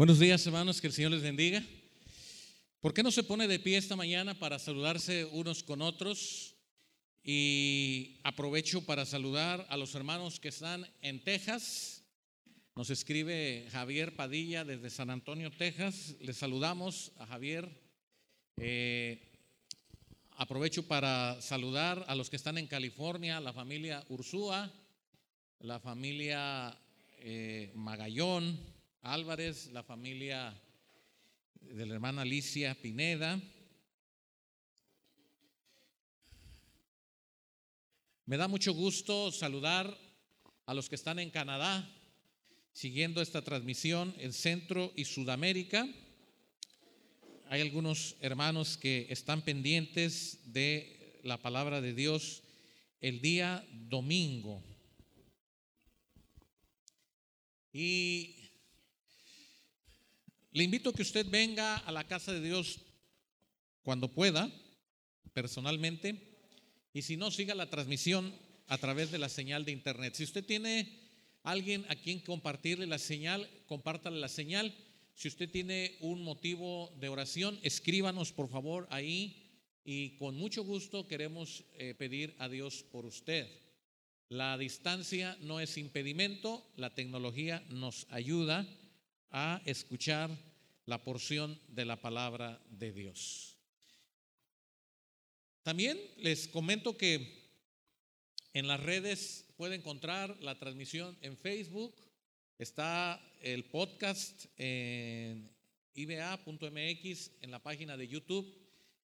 Buenos días, hermanos, que el Señor les bendiga. ¿Por qué no se pone de pie esta mañana para saludarse unos con otros? Y aprovecho para saludar a los hermanos que están en Texas. Nos escribe Javier Padilla desde San Antonio, Texas. Les saludamos a Javier. Eh, aprovecho para saludar a los que están en California, la familia Ursúa, la familia eh, Magallón, Álvarez, la familia de la hermana Alicia Pineda. Me da mucho gusto saludar a los que están en Canadá siguiendo esta transmisión en Centro y Sudamérica. Hay algunos hermanos que están pendientes de la palabra de Dios el día domingo. Y le invito a que usted venga a la casa de Dios cuando pueda, personalmente, y si no, siga la transmisión a través de la señal de internet. Si usted tiene alguien a quien compartirle la señal, compártale la señal. Si usted tiene un motivo de oración, escríbanos por favor ahí y con mucho gusto queremos eh, pedir a Dios por usted. La distancia no es impedimento, la tecnología nos ayuda a escuchar la porción de la palabra de Dios. También les comento que en las redes puede encontrar la transmisión en Facebook, está el podcast en iba.mx, en la página de YouTube.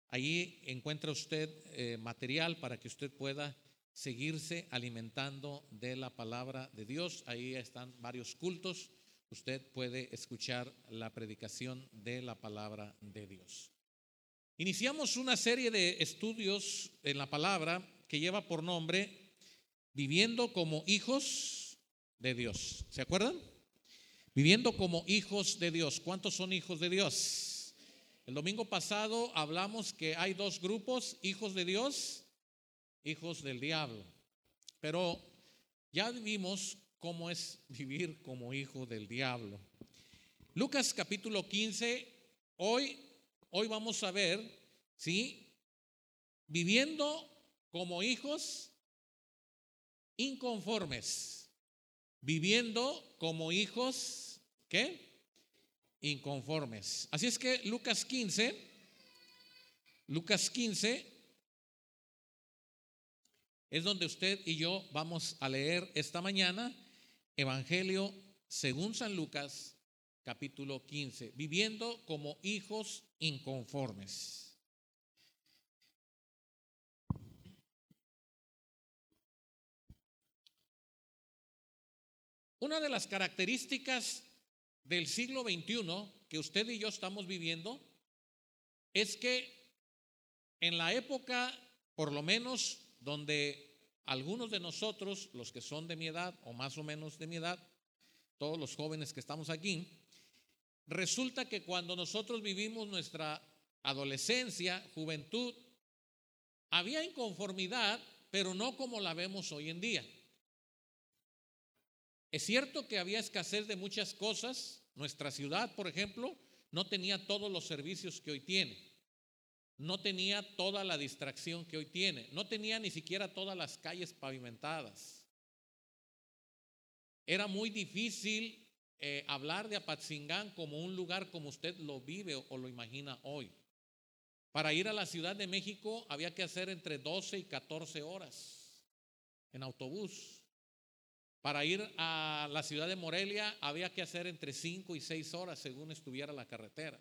Allí encuentra usted eh, material para que usted pueda seguirse alimentando de la palabra de Dios. Ahí están varios cultos. Usted puede escuchar la predicación de la palabra de Dios. Iniciamos una serie de estudios en la palabra que lleva por nombre Viviendo como hijos de Dios. ¿Se acuerdan? Viviendo como hijos de Dios. ¿Cuántos son hijos de Dios? El domingo pasado hablamos que hay dos grupos, hijos de Dios hijos del diablo. Pero ya vimos cómo es vivir como hijo del diablo. Lucas capítulo 15, hoy, hoy vamos a ver, ¿sí? Viviendo como hijos inconformes. Viviendo como hijos, ¿qué? Inconformes. Así es que Lucas 15, Lucas 15, es donde usted y yo vamos a leer esta mañana Evangelio según San Lucas capítulo 15, viviendo como hijos inconformes. Una de las características del siglo XXI que usted y yo estamos viviendo es que en la época, por lo menos donde algunos de nosotros, los que son de mi edad o más o menos de mi edad, todos los jóvenes que estamos aquí, resulta que cuando nosotros vivimos nuestra adolescencia, juventud, había inconformidad, pero no como la vemos hoy en día. Es cierto que había escasez de muchas cosas. Nuestra ciudad, por ejemplo, no tenía todos los servicios que hoy tiene no tenía toda la distracción que hoy tiene, no tenía ni siquiera todas las calles pavimentadas. Era muy difícil eh, hablar de Apatzingán como un lugar como usted lo vive o, lo imagina hoy. Para ir a la Ciudad de México había que hacer entre 12 y 14 horas en autobús. Para ir a la ciudad de Morelia había que hacer entre 5 y 6 horas según estuviera la carretera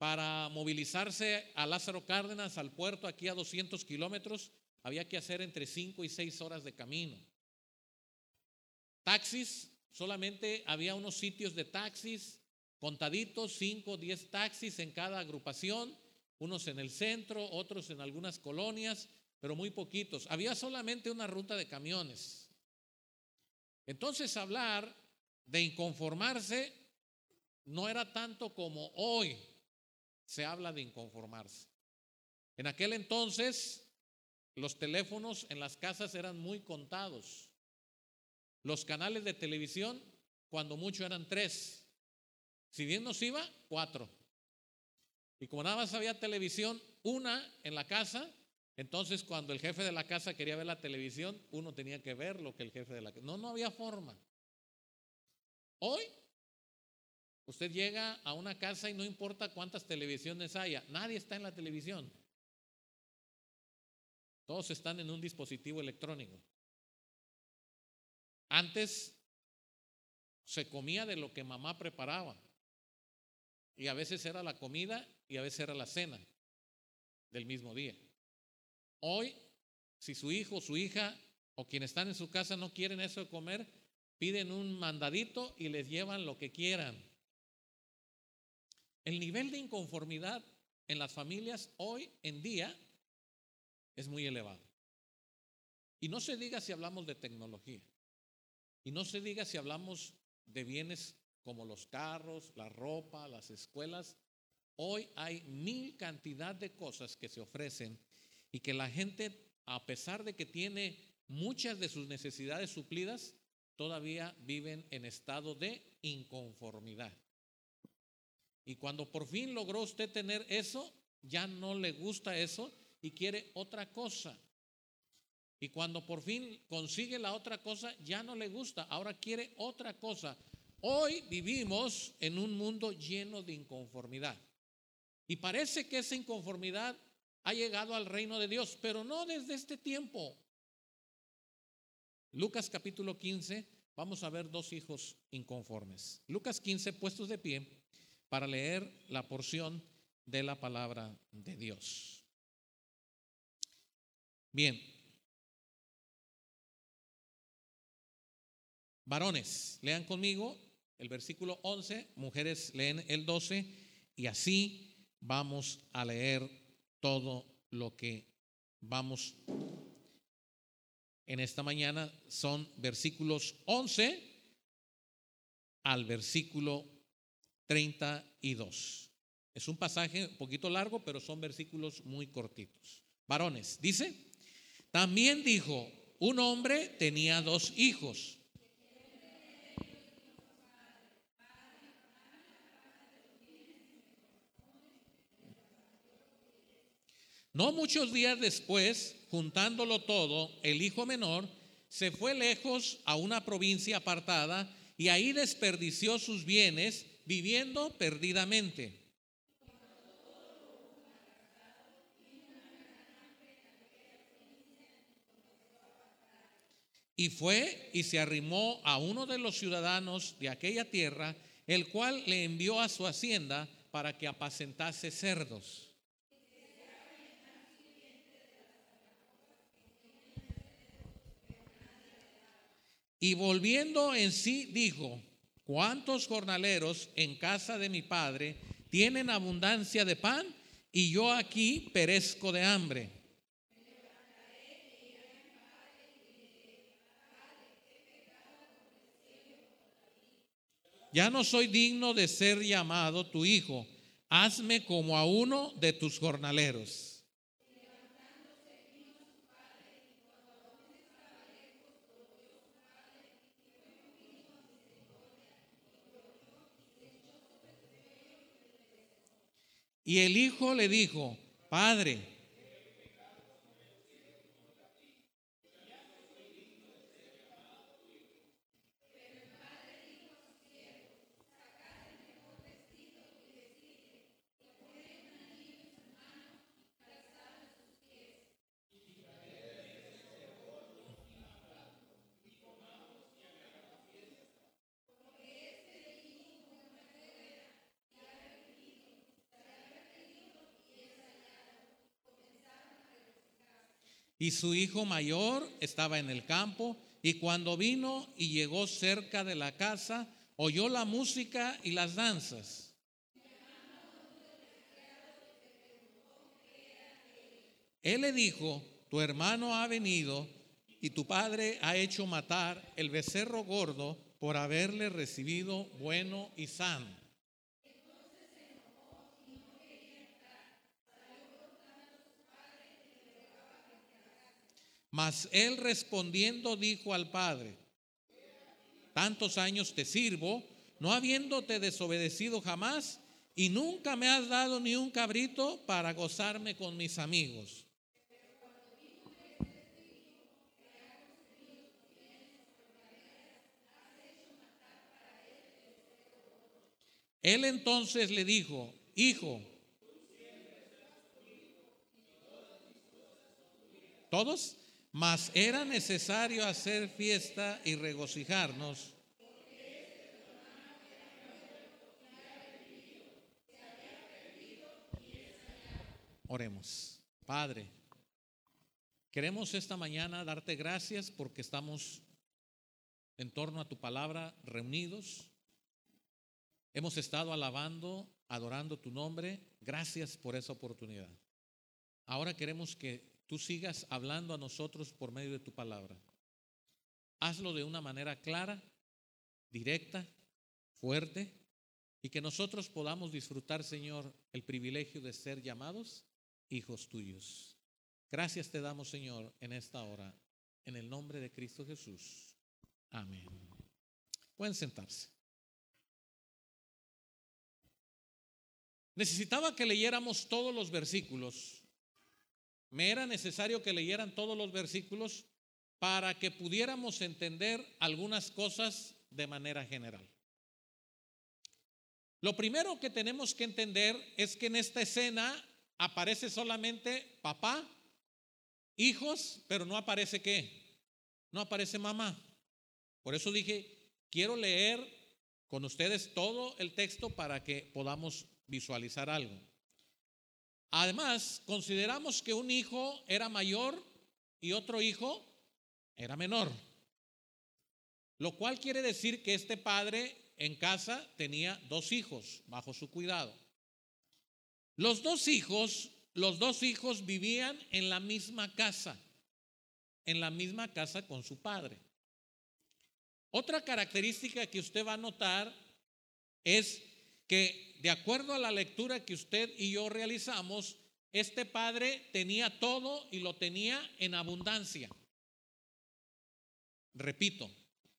para movilizarse a Lázaro Cárdenas, al puerto aquí a 200 kilómetros, había que hacer entre 5 y 6 horas de camino. Taxis, solamente había unos sitios de taxis, contaditos, 5 o 10 taxis en cada agrupación, unos en el centro, otros en algunas colonias, pero muy poquitos. Había solamente una ruta de camiones. Entonces hablar de inconformarse no era tanto como hoy, se habla de inconformarse. En aquel entonces los teléfonos en las casas eran muy contados. Los canales de televisión, cuando mucho, eran tres. Si bien nos iba, cuatro. Y como nada más había televisión, una en la casa, entonces cuando el jefe de la casa quería ver la televisión, uno tenía que ver lo que el jefe de la casa. No, no había forma. Hoy, usted llega a una casa y no importa cuántas televisiones haya, nadie está en la televisión. Todos están en un dispositivo electrónico. Antes se comía de lo que mamá preparaba. Y a veces era la comida y a veces era la cena del mismo día. Hoy, si su hijo, su hija o quienes están en su casa no quieren eso de comer, piden un mandadito y les llevan lo que quieran. El nivel de inconformidad en las familias hoy en día es muy elevado. Y no se diga si hablamos de tecnología. Y no se diga si hablamos de bienes como los carros, la ropa, las escuelas. Hoy hay mil cantidad de cosas que se ofrecen y que la gente, a pesar de que tiene muchas de sus necesidades suplidas, todavía viven en estado de inconformidad. Y cuando por fin logró usted tener eso, ya no le gusta eso y quiere otra cosa. Y cuando por fin consigue la otra cosa, ya no le gusta, ahora quiere otra cosa. Hoy vivimos en un mundo lleno de inconformidad. Y parece que esa inconformidad ha llegado al reino de Dios, pero no desde este tiempo. Lucas capítulo 15, vamos a ver dos hijos inconformes. Lucas 15, puestos de pie para leer la porción de la palabra de Dios. Bien, varones, lean conmigo el versículo 11, mujeres leen el 12 y así vamos a leer todo lo que vamos en esta mañana. Son versículos 11 al versículo 32. Es un pasaje un poquito largo, pero son versículos muy cortitos. Varones, dice, también dijo, un hombre tenía dos hijos. No muchos días después, juntándolo todo, el hijo menor se fue lejos a una provincia apartada y ahí desperdició sus bienes viviendo perdidamente. Y fue y se arrimó a uno de los ciudadanos de aquella tierra, el cual le envió a su hacienda para que apacentase cerdos. Y volviendo en sí dijo, ¿cuántos jornaleros en casa de mi padre tienen abundancia de pan y yo aquí perezco de hambre? Ya no soy digno de ser llamado tu hijo, hazme como a uno de tus jornaleros. Y el hijo le dijo, Padre, Y su hijo mayor estaba en el campo y cuando vino y llegó cerca de la casa, oyó la música y las danzas. Él le dijo, tu hermano ha venido y tu padre ha hecho matar el becerro gordo por haberle recibido bueno y sano. Mas él respondiendo dijo al padre, tantos años te sirvo no habiéndote desobedecido jamás, y nunca me has dado ni un cabrito para gozarme con mis amigos. Él entonces le dijo, hijo, ¿todos? Mas era necesario hacer fiesta y regocijarnos. Oremos. Padre, queremos esta mañana darte gracias porque estamos en torno a tu palabra reunidos Hemos estado alabando, adorando tu nombre. Gracias por esa oportunidad. Ahora queremos que tú sigas hablando a nosotros por medio de tu palabra. Hazlo de una manera clara, directa, fuerte, y que nosotros podamos disfrutar, Señor, el privilegio de ser llamados hijos tuyos. Gracias te damos, Señor, en esta hora, en el nombre de Cristo Jesús. Amén. Pueden sentarse. Necesitaba que leyéramos todos los versículos. Me era necesario que leyeran todos los versículos para que pudiéramos entender algunas cosas de manera general. Lo primero que tenemos que entender es que en esta escena aparece solamente papá, hijos, pero no aparece qué, no aparece mamá. Por eso dije, quiero leer con ustedes todo el texto para que podamos visualizar algo. Además, consideramos que un hijo era mayor y otro hijo era menor. Lo cual quiere decir que este padre en casa tenía dos hijos bajo su cuidado. Los dos hijos, los dos hijos vivían en la misma casa, en la misma casa con su padre. Otra característica que usted va a notar es que de acuerdo a la lectura que usted y yo realizamos, este padre tenía todo y lo tenía en abundancia. Repito,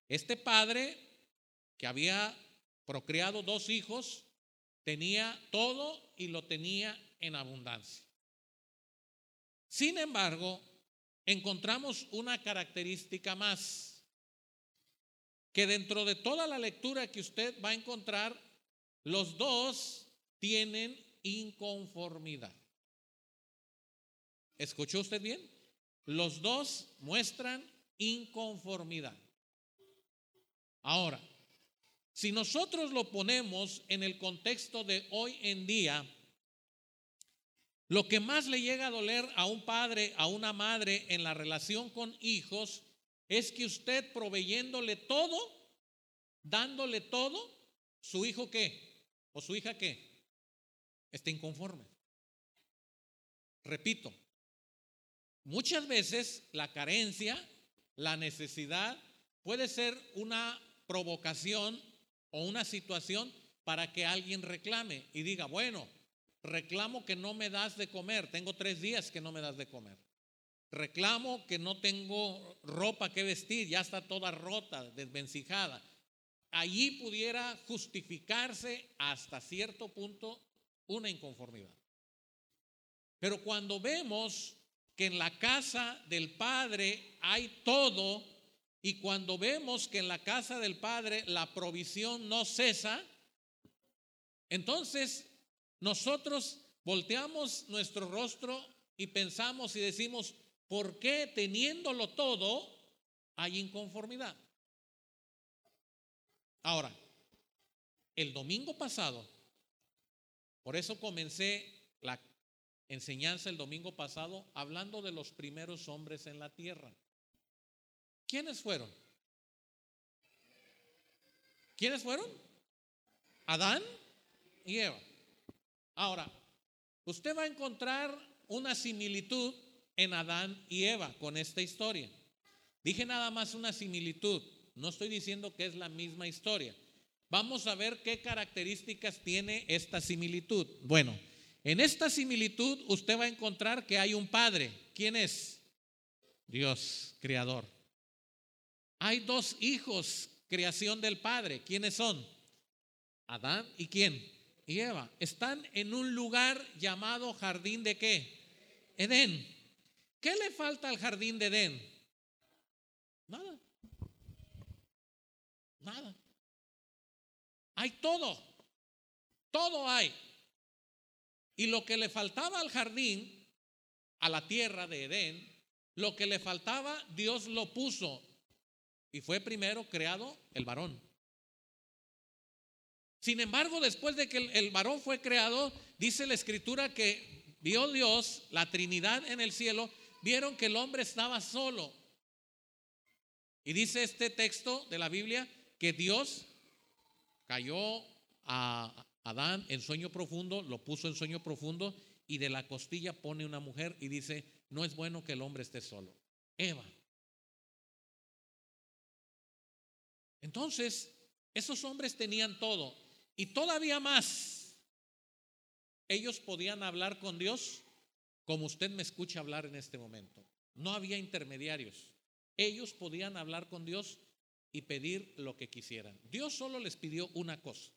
este padre que había procreado dos hijos, tenía todo y lo tenía en abundancia. Sin embargo, encontramos una característica más, que dentro de toda la lectura que usted va a encontrar, los dos tienen inconformidad. ¿Escuchó usted bien? Los dos muestran inconformidad. Ahora, si nosotros lo ponemos en el contexto de hoy en día, lo que más le llega a doler a un padre, a una madre en la relación con hijos, es que usted proveyéndole todo, dándole todo, su hijo qué? ¿O su hija qué? Está inconforme. Repito, muchas veces la carencia, la necesidad puede ser una provocación o una situación para que alguien reclame y diga, bueno, reclamo que no me das de comer, tengo tres días que no me das de comer. Reclamo que no tengo ropa que vestir, ya está toda rota, desvencijada allí pudiera justificarse hasta cierto punto una inconformidad. Pero cuando vemos que en la casa del Padre hay todo y cuando vemos que en la casa del Padre la provisión no cesa, entonces nosotros volteamos nuestro rostro y pensamos y decimos, ¿por qué teniéndolo todo hay inconformidad? Ahora, el domingo pasado, por eso comencé la enseñanza el domingo pasado hablando de los primeros hombres en la tierra. ¿Quiénes fueron? ¿Quiénes fueron? Adán y Eva. Ahora, usted va a encontrar una similitud en Adán y Eva con esta historia. Dije nada más una similitud. No estoy diciendo que es la misma historia. Vamos a ver qué características tiene esta similitud. Bueno, en esta similitud usted va a encontrar que hay un padre. ¿Quién es? Dios, creador. Hay dos hijos, creación del padre. ¿Quiénes son? Adán y quién? Y Eva. Están en un lugar llamado jardín de qué? Edén. ¿Qué le falta al jardín de Edén? Nada. Nada. Hay todo. Todo hay. Y lo que le faltaba al jardín, a la tierra de Edén, lo que le faltaba, Dios lo puso. Y fue primero creado el varón. Sin embargo, después de que el, varón fue creado, dice la escritura que vio Dios, la Trinidad en el cielo, vieron que el hombre estaba solo. Y dice este texto de la Biblia que Dios cayó a Adán en sueño profundo, lo puso en sueño profundo y de la costilla pone una mujer y dice, no es bueno que el hombre esté solo. Eva. Entonces, esos hombres tenían todo y todavía más. Ellos podían hablar con Dios como usted me escucha hablar en este momento. No había intermediarios. Ellos podían hablar con Dios y pedir lo que quisieran. Dios solo les pidió una cosa.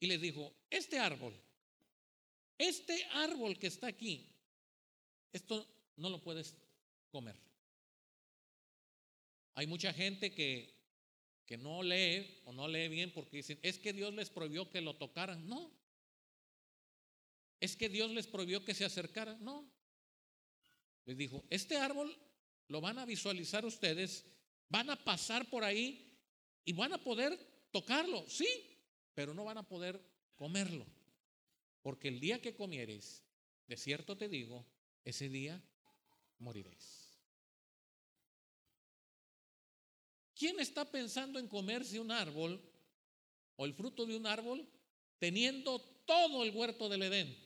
Y les dijo, este árbol, este árbol que está aquí, esto no lo puedes comer. Hay mucha gente que, que no lee o no lee bien porque dicen, es que Dios les prohibió que lo tocaran. No. Es que Dios les prohibió que se acercaran. No. Les dijo, este árbol lo van a visualizar ustedes, van a pasar por ahí y van a poder tocarlo, sí, pero no van a poder comerlo. Porque el día que comieres, de cierto te digo, ese día moriréis. ¿Quién está pensando en comerse un árbol o el fruto de un árbol teniendo todo el huerto del Edén?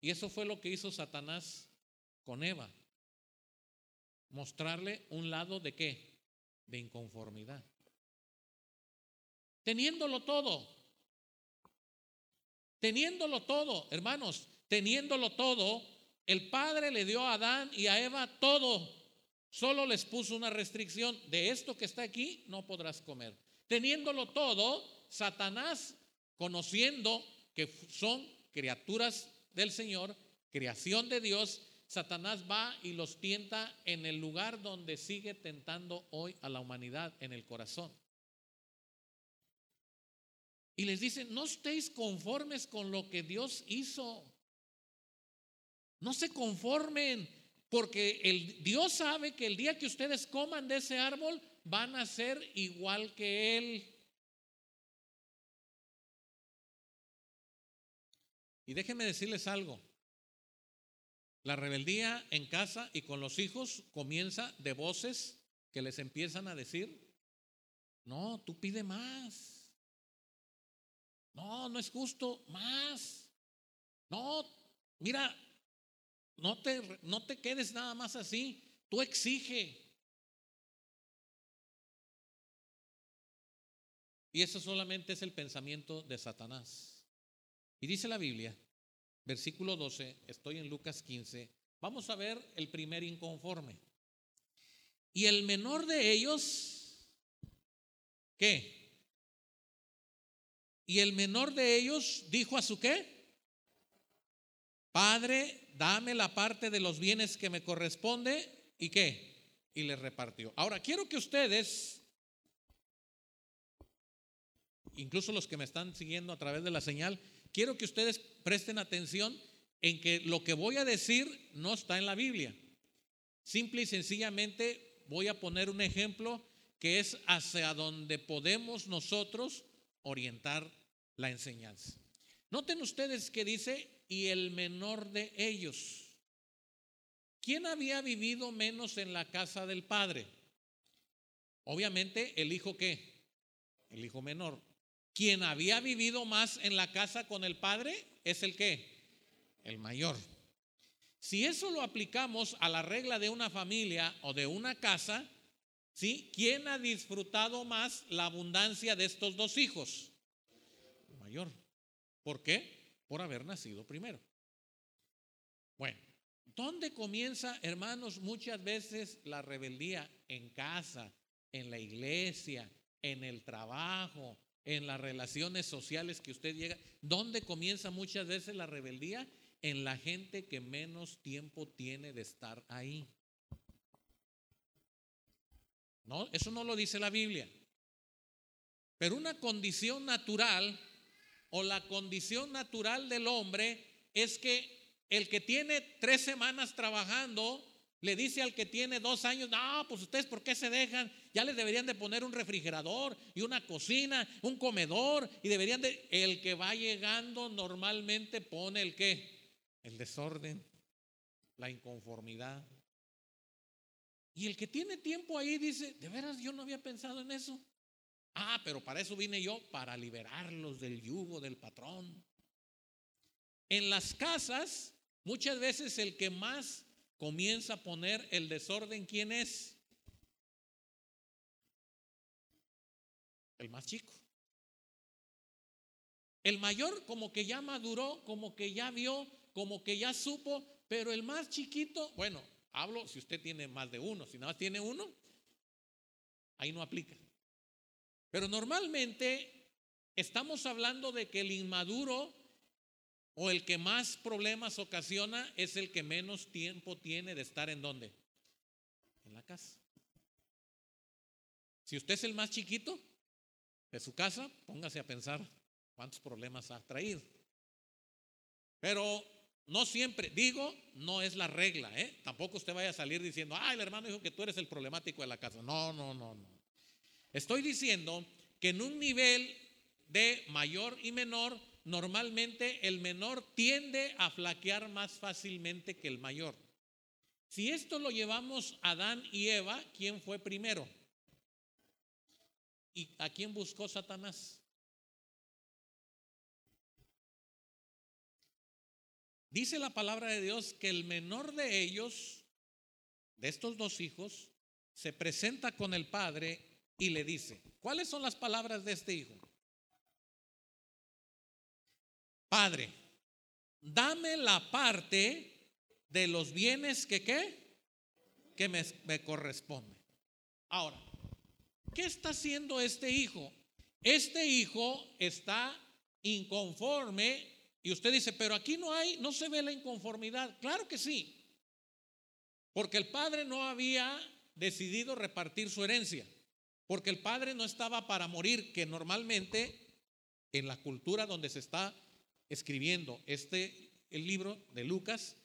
Y eso fue lo que hizo Satanás con Eva. Mostrarle un lado de qué? De inconformidad. Teniéndolo todo. Teniéndolo todo, hermanos, teniéndolo todo, el Padre le dio a Adán y a Eva todo. Solo les puso una restricción. De esto que está aquí no podrás comer. Teniéndolo todo, Satanás, conociendo que son criaturas del Señor, creación de Dios, Satanás va y los tienta en el lugar donde sigue tentando hoy a la humanidad, en el corazón. Y les dice, no estéis conformes con lo que Dios hizo. No se conformen, porque el, Dios sabe que el día que ustedes coman de ese árbol van a ser igual que Él. Y déjenme decirles algo. La rebeldía en casa y con los hijos comienza de voces que les empiezan a decir, no, tú pide más. No, no es justo, más. No, mira, no te, no te quedes nada más así, tú exige. Y eso solamente es el pensamiento de Satanás. Y dice la Biblia, versículo 12, estoy en Lucas 15, vamos a ver el primer inconforme. Y el menor de ellos, ¿qué? Y el menor de ellos dijo a su qué? Padre, dame la parte de los bienes que me corresponde y qué? Y le repartió. Ahora, quiero que ustedes, incluso los que me están siguiendo a través de la señal, quiero que ustedes presten atención en que lo que voy a decir no está en la Biblia. Simple y sencillamente voy a poner un ejemplo que es hacia donde podemos nosotros orientar la enseñanza. Noten ustedes que dice, y el menor de ellos. ¿Quién había vivido menos en la casa del padre? Obviamente el hijo qué? El hijo menor. Quien había vivido más en la casa con el padre es el qué? El mayor. Si eso lo aplicamos a la regla de una familia o de una casa, ¿sí? ¿Quién ha disfrutado más la abundancia de estos dos hijos? mayor. ¿Por qué? Por haber nacido primero. Bueno, ¿dónde comienza, hermanos, muchas veces la rebeldía? En casa. en la iglesia, en el trabajo, en las relaciones sociales que usted llega. ¿Dónde comienza muchas veces la rebeldía? En la gente que menos tiempo tiene de estar ahí. No, eso no lo dice la Biblia. Pero una condición natural o la condición natural del hombre es que el que tiene tres semanas trabajando le dice al que tiene dos años, no, pues ustedes por qué se dejan, ya les deberían de poner un refrigerador y una cocina, un comedor y deberían de, el que va llegando normalmente pone el qué, el desorden, la inconformidad. Y el que tiene tiempo ahí dice, de veras yo no había pensado en eso. Ah, pero para eso vine yo, para liberarlos del yugo del patrón. En las casas, muchas veces el que más comienza a poner el desorden, ¿quién es? El más chico. El mayor como que ya maduró, como que ya vio, como que ya supo, pero el más chiquito, bueno, hablo si usted tiene más de uno, si nada más tiene uno, ahí no aplica. Pero normalmente estamos hablando de que el inmaduro o el que más problemas ocasiona es el que menos tiempo tiene de estar en dónde? En la casa. Si usted es el más chiquito de su casa, póngase a pensar cuántos problemas ha traído. Pero no siempre, digo, no es la regla, ¿eh? Tampoco usted vaya a salir diciendo, ah, el hermano dijo que tú eres el problemático de la casa. No, no, no, no. Estoy diciendo que en un nivel de mayor y menor normalmente el menor tiende a flaquear más fácilmente que el mayor. Si esto lo llevamos a Adán y Eva, ¿quién fue primero? ¿Y a quién buscó Satanás? Dice la palabra de Dios que el menor de ellos, de estos dos hijos, se presenta con el padre y le dice, ¿cuáles son las palabras de este hijo? Padre, dame la parte de los bienes que? Que me, me corresponde. Ahora, ¿qué está haciendo este hijo? Este hijo está inconforme y usted dice, pero aquí no hay, no se ve la inconformidad. Claro que sí, porque el padre no había decidido repartir su herencia, porque el padre no estaba para morir, que normalmente en la cultura donde se está escribiendo este el libro de Lucas,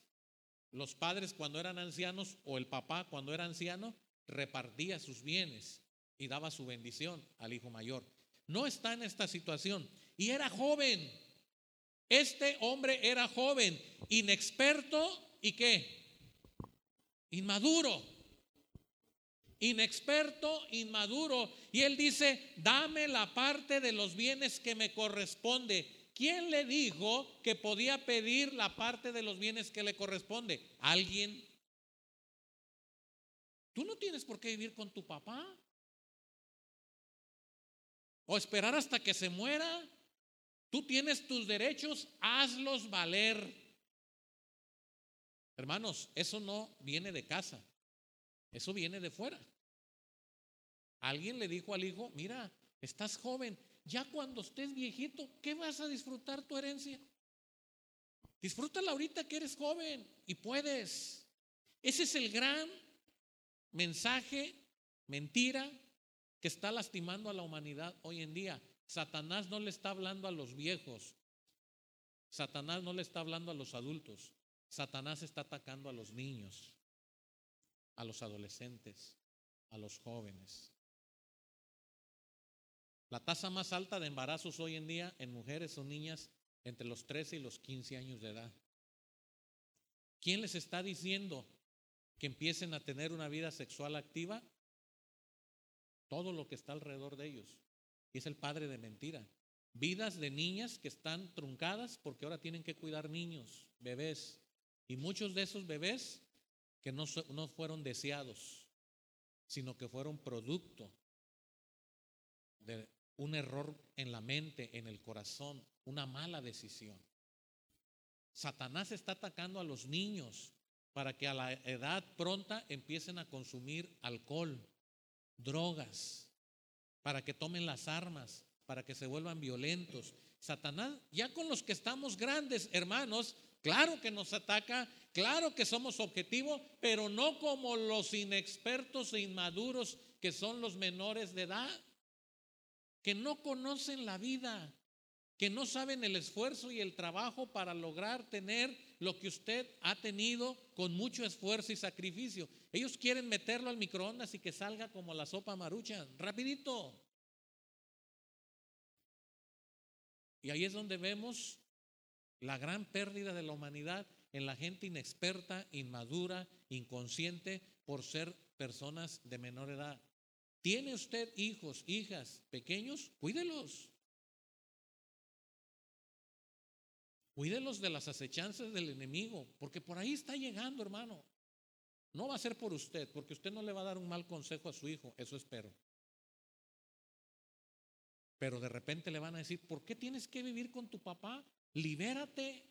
los padres cuando eran ancianos o el papá cuando era anciano repartía sus bienes y daba su bendición al hijo mayor. No está en esta situación y era joven. Este hombre era joven, inexperto y qué? Inmaduro. Inexperto, inmaduro. Y él dice, dame la parte de los bienes que me corresponde. ¿Quién le dijo que podía pedir la parte de los bienes que le corresponde? ¿Alguien? Tú no tienes por qué vivir con tu papá. O esperar hasta que se muera. Tú tienes tus derechos, hazlos valer. Hermanos, eso no viene de casa. Eso viene de fuera. Alguien le dijo al hijo, mira, estás joven, ya cuando estés viejito, ¿qué vas a disfrutar tu herencia? Disfrútala ahorita que eres joven y puedes. Ese es el gran mensaje, mentira, que está lastimando a la humanidad hoy en día. Satanás no le está hablando a los viejos. Satanás no le está hablando a los adultos. Satanás está atacando a los niños, a los adolescentes, a los jóvenes. La tasa más alta de embarazos hoy en día en mujeres o niñas entre los 13 y los 15 años de edad. ¿Quién les está diciendo que empiecen a tener una vida sexual activa? Todo lo que está alrededor de ellos. Y es el padre de mentira. Vidas de niñas que están truncadas porque ahora tienen que cuidar niños, bebés. Y muchos de esos bebés que no, no fueron deseados, sino que fueron producto un error en la mente, en el corazón, una mala decisión. Satanás está atacando a los niños para que a la edad pronta empiecen a consumir alcohol, drogas, para que tomen las armas, para que se vuelvan violentos. Satanás, ya con los que estamos grandes, hermanos, claro que nos ataca, claro que somos objetivos, pero no como los inexpertos e inmaduros que son los menores de edad, que no conocen la vida, que no saben el esfuerzo y el trabajo para lograr tener lo que usted ha tenido con mucho esfuerzo y sacrificio. Ellos quieren meterlo al microondas y que salga como la sopa marucha, rapidito. Y ahí es donde vemos la gran pérdida de la humanidad en la gente inexperta, inmadura, inconsciente por ser personas de menor edad. ¿Tiene usted hijos, hijas pequeños? Cuídelos. Cuídelos de las acechanzas del enemigo, porque por ahí está llegando, hermano. No va a ser por usted, porque usted no le va a dar un mal consejo a su hijo, eso espero. Pero de repente le van a decir, ¿por qué tienes que vivir con tu papá? Libérate,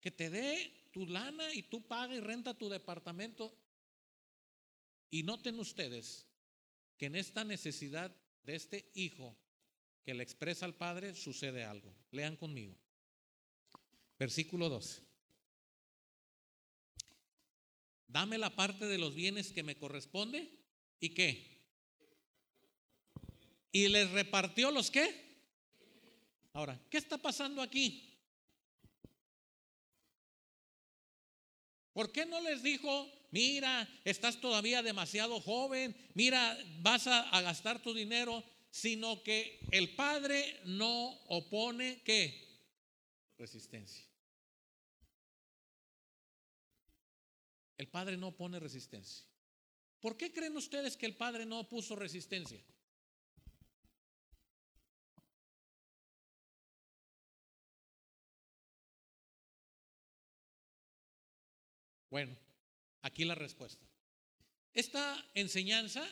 que te dé tu lana y tú paga y renta tu departamento. Y noten ustedes en esta necesidad de este hijo que le expresa al padre sucede algo. Lean conmigo. Versículo 12. Dame la parte de los bienes que me corresponde y qué. Y les repartió los qué. Ahora, ¿qué está pasando aquí? ¿Por qué no les dijo, mira, estás todavía demasiado joven, mira, vas a, gastar tu dinero, sino que el padre no opone qué? Resistencia. El Padre no pone resistencia. ¿Por qué creen ustedes que el Padre no puso resistencia? Bueno, aquí la respuesta. Esta enseñanza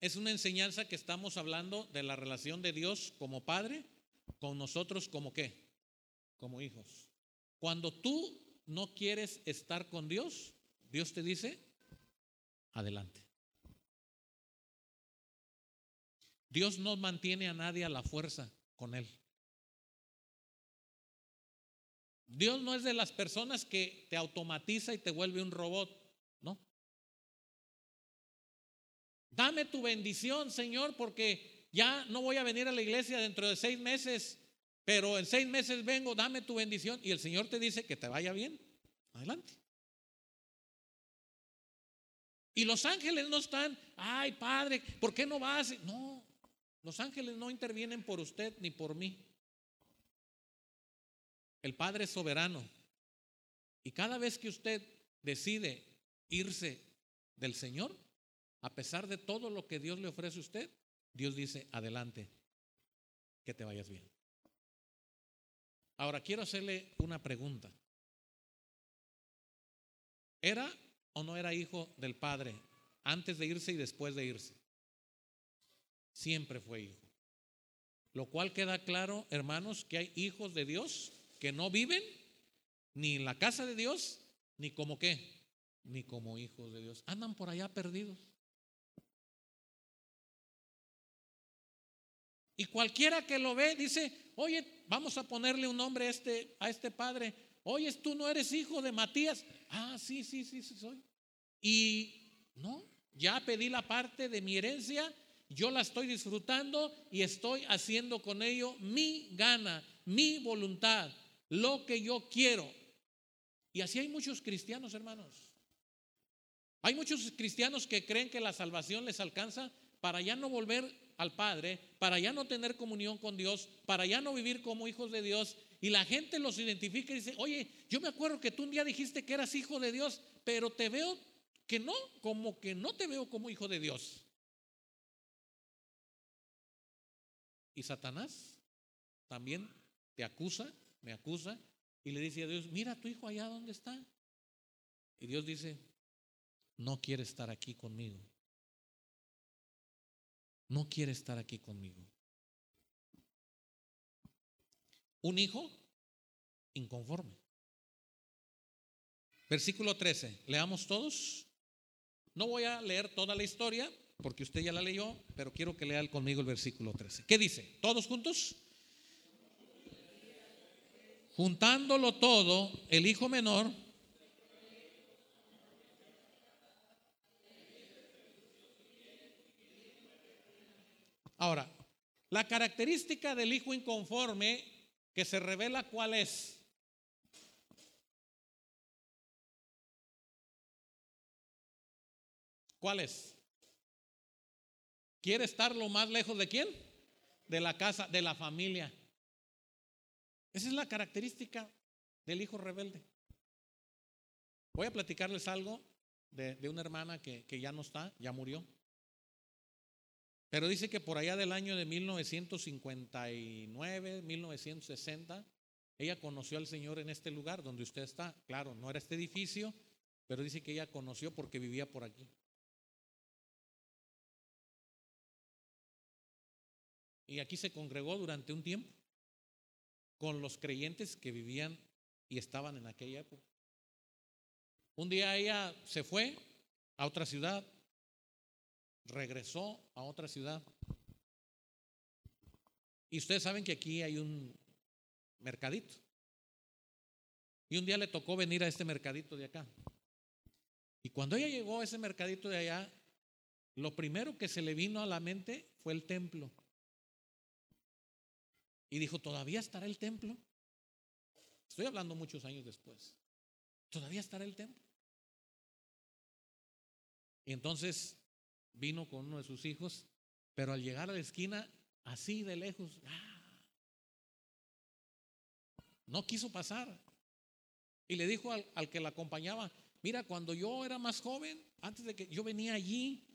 es una enseñanza que estamos hablando de la relación de Dios como Padre con nosotros como qué? Como hijos. Cuando tú no quieres estar con Dios, Dios te dice, adelante. Dios no mantiene a nadie a la fuerza con Él. Dios no es de las personas que te automatiza y te vuelve un robot, ¿no? Dame tu bendición, Señor, porque ya no voy a venir a la iglesia dentro de seis meses, pero en seis meses vengo, dame tu bendición y el Señor te dice que te vaya bien. Adelante. Y los ángeles no están, ay Padre, ¿por qué no vas? No, los ángeles no intervienen por usted ni por mí. El Padre es soberano. Y cada vez que usted decide irse del Señor, a pesar de todo lo que Dios le ofrece a usted, Dios dice, adelante, que te vayas bien. Ahora quiero hacerle una pregunta. ¿Era o no era hijo del Padre antes de irse y después de irse? Siempre fue hijo. Lo cual queda claro, hermanos, que hay hijos de Dios que no viven ni en la casa de Dios, ni como qué, ni como hijos de Dios. Andan por allá perdidos. Y cualquiera que lo ve dice, oye, vamos a ponerle un nombre a este, a este padre. Oye, tú no eres hijo de Matías. Ah, sí, sí, sí, sí soy. Y no, ya pedí la parte de mi herencia, yo la estoy disfrutando y estoy haciendo con ello mi gana, mi voluntad, lo que yo quiero. Y así hay muchos cristianos, hermanos. Hay muchos cristianos que creen que la salvación les alcanza para ya no volver al Padre, para ya no tener comunión con Dios, para ya no vivir como hijos de Dios. Y la gente los identifica y dice, oye, yo me acuerdo que tú un día dijiste que eras hijo de Dios, pero te veo que no, como que no te veo como hijo de Dios. Y Satanás también te acusa, me acusa, y le dice a Dios, mira tu hijo allá donde está. Y Dios dice, no quiere estar aquí conmigo no quiere estar aquí conmigo. Un hijo inconforme. Versículo 13, leamos todos. No voy a leer toda la historia, porque usted ya la leyó, pero quiero que lea conmigo el versículo 13. ¿Qué dice? ¿Todos juntos? Juntándolo todo, el hijo menor Ahora, la característica del hijo inconforme que se revela cuál es. ¿Cuál es? ¿Quiere estar lo más lejos de quién? De la casa, de la familia. Esa es la característica del hijo rebelde. Voy a platicarles algo de, una hermana que, que ya no está, ya murió. Pero dice que por allá del año de 1959, 1960, ella conoció al Señor en este lugar donde usted está. Claro, no era este edificio, pero dice que ella conoció porque vivía por aquí. Y aquí se congregó durante un tiempo con los creyentes que vivían y estaban en aquella época. Un día ella se fue a otra ciudad, regresó a otra ciudad. Y ustedes saben que aquí hay un mercadito. Y un día le tocó venir a este mercadito de acá. Y cuando ella llegó a ese mercadito de allá, lo primero que se le vino a la mente fue el templo. Y dijo, ¿todavía estará el templo? Estoy hablando muchos años después. ¿Todavía estará el templo? Y entonces vino con uno de sus hijos, pero al llegar a la esquina, así de lejos, ¡ah! no quiso pasar. Y le dijo al, al que la acompañaba, mira, cuando yo era más joven, antes de que yo venía allí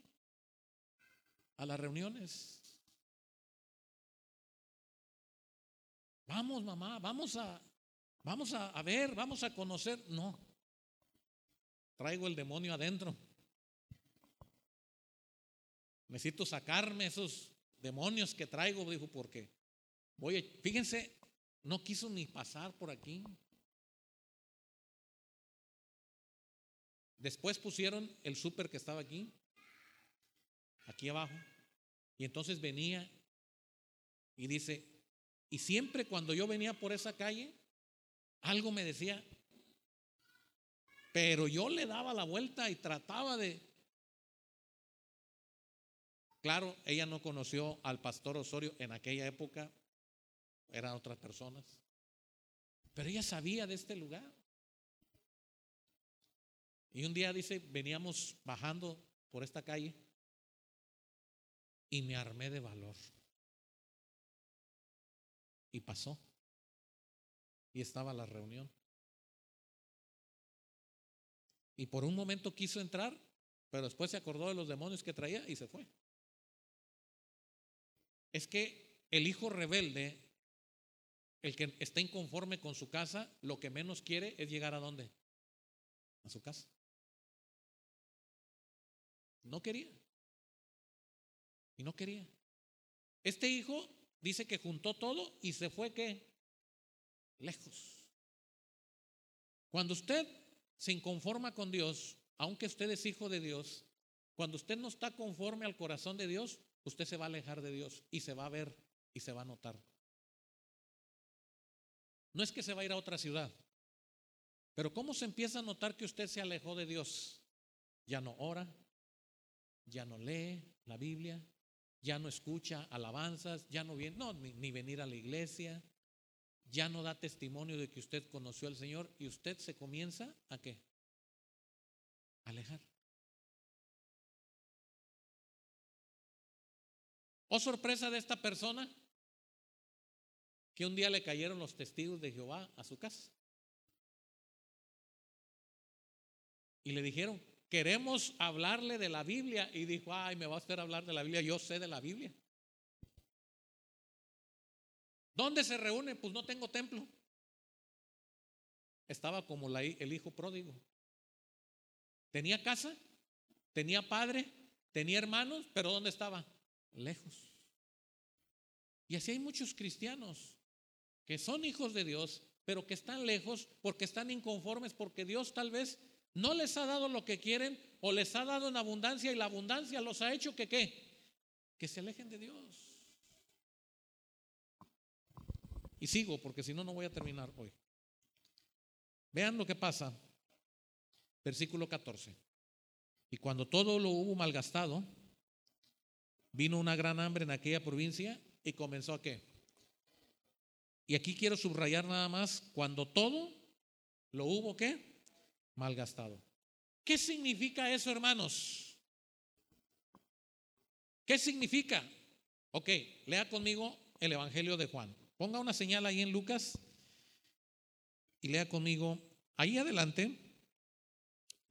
a las reuniones, Vamos, mamá, vamos a, vamos a, ver, vamos a conocer. No, traigo el demonio adentro. Necesito sacarme esos demonios que traigo, dijo, porque voy a, fíjense, no quiso ni pasar por aquí. Después pusieron el súper que estaba aquí, aquí abajo, y entonces venía y dice, y siempre cuando yo venía por esa calle, algo me decía, pero yo le daba la vuelta y trataba de, Claro, ella no conoció al pastor Osorio en aquella época, eran otras personas, pero ella sabía de este lugar. Y un día dice, veníamos bajando por esta calle y me armé de valor. Y pasó. Y estaba la reunión. Y por un momento quiso entrar, pero después se acordó de los demonios que traía y se fue es que el hijo rebelde, el que está inconforme con su casa, lo que menos quiere es llegar a dónde? A su casa. No quería. Y no quería. Este hijo dice que juntó todo y se fue qué? Lejos. Cuando usted se inconforma con Dios, aunque usted es hijo de Dios, cuando usted no está conforme al corazón de Dios, usted se va a alejar de Dios y se va a ver y se va a notar. No es que se va a ir a otra ciudad, pero ¿cómo se empieza a notar que usted se alejó de Dios? Ya no ora, ya no lee la Biblia, ya no escucha alabanzas, ya no viene, no, ni, ni venir a la iglesia, ya no da testimonio de que usted conoció al Señor y usted se comienza a qué? Alejar. ¿O oh, sorpresa de esta persona? Que un día le cayeron los testigos de Jehová a su casa. Y le dijeron, queremos hablarle de la Biblia. Y dijo, ay, me va a hacer hablar de la Biblia. Yo sé de la Biblia. ¿Dónde se reúne? Pues no tengo templo. Estaba como el hijo pródigo. Tenía casa, tenía padre, tenía hermanos, pero ¿dónde estaba? lejos. Y así hay muchos cristianos que son hijos de Dios, pero que están lejos porque están inconformes, porque Dios tal vez no les ha dado lo que quieren o les ha dado en abundancia y la abundancia los ha hecho que qué? Que se alejen de Dios. Y sigo porque si no, no voy a terminar hoy. Vean lo que pasa. Versículo 14. Y cuando todo lo hubo malgastado, vino una gran hambre en aquella provincia y comenzó a qué? Y aquí quiero subrayar nada más, cuando todo lo hubo qué? Malgastado. ¿Qué significa eso, hermanos? ¿Qué significa? Ok, lea conmigo el Evangelio de Juan. Ponga una señal ahí en Lucas y lea conmigo. Ahí adelante